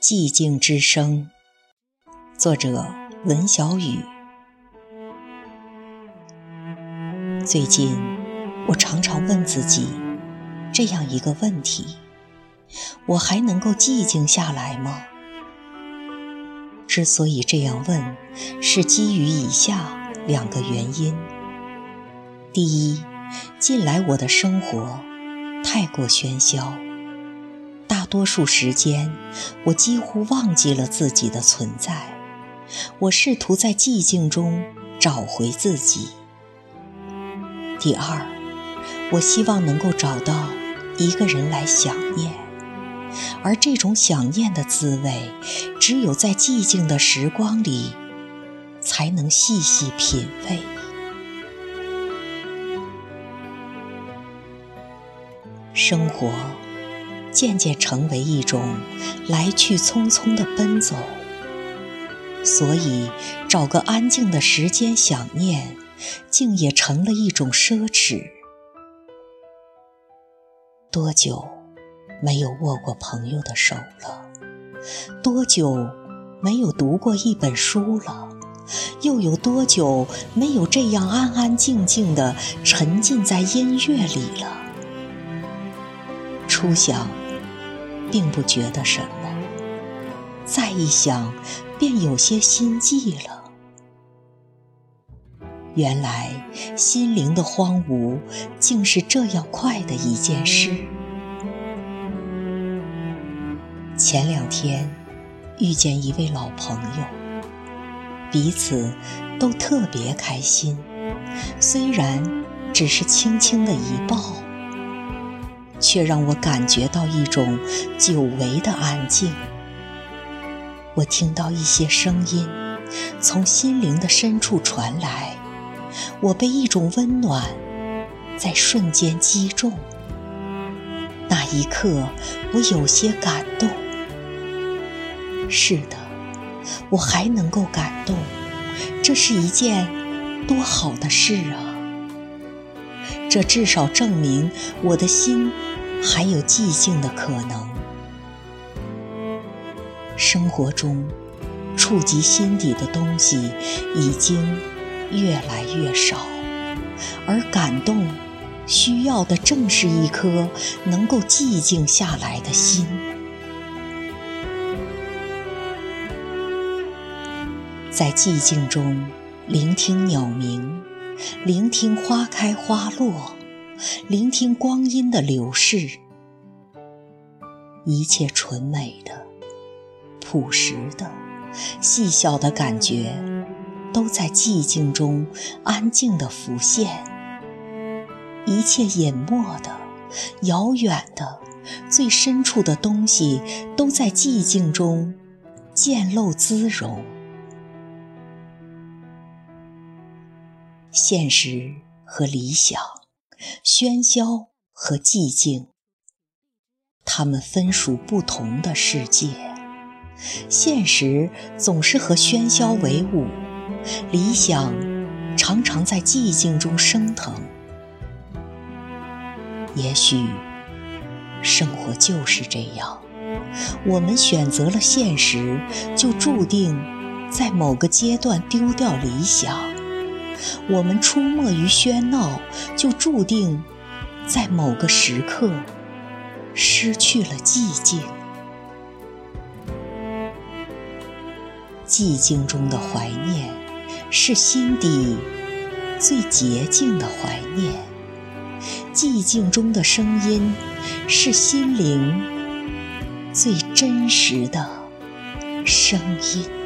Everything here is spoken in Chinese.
寂静之声，作者文小雨。最近，我常常问自己这样一个问题：我还能够寂静下来吗？之所以这样问，是基于以下两个原因。第一，近来我的生活太过喧嚣。多数时间，我几乎忘记了自己的存在。我试图在寂静中找回自己。第二，我希望能够找到一个人来想念，而这种想念的滋味，只有在寂静的时光里，才能细细品味。生活。渐渐成为一种来去匆匆的奔走，所以找个安静的时间想念，竟也成了一种奢侈。多久没有握过朋友的手了？多久没有读过一本书了？又有多久没有这样安安静静地沉浸在音乐里了？初想。并不觉得什么，再一想，便有些心悸了。原来心灵的荒芜，竟是这样快的一件事。前两天遇见一位老朋友，彼此都特别开心，虽然只是轻轻的一抱。却让我感觉到一种久违的安静。我听到一些声音从心灵的深处传来，我被一种温暖在瞬间击中。那一刻，我有些感动。是的，我还能够感动，这是一件多好的事啊！这至少证明我的心。还有寂静的可能。生活中，触及心底的东西已经越来越少，而感动需要的正是一颗能够寂静下来的心。在寂静中，聆听鸟鸣，聆听花开花落。聆听光阴的流逝，一切纯美的、朴实的、细小的感觉，都在寂静中安静地浮现。一切隐没的、遥远的、最深处的东西，都在寂静中渐露滋容。现实和理想。喧嚣和寂静，他们分属不同的世界。现实总是和喧嚣为伍，理想常常在寂静中升腾。也许，生活就是这样：我们选择了现实，就注定在某个阶段丢掉理想。我们出没于喧闹，就注定在某个时刻失去了寂静。寂静中的怀念，是心底最洁净的怀念；寂静中的声音，是心灵最真实的声音。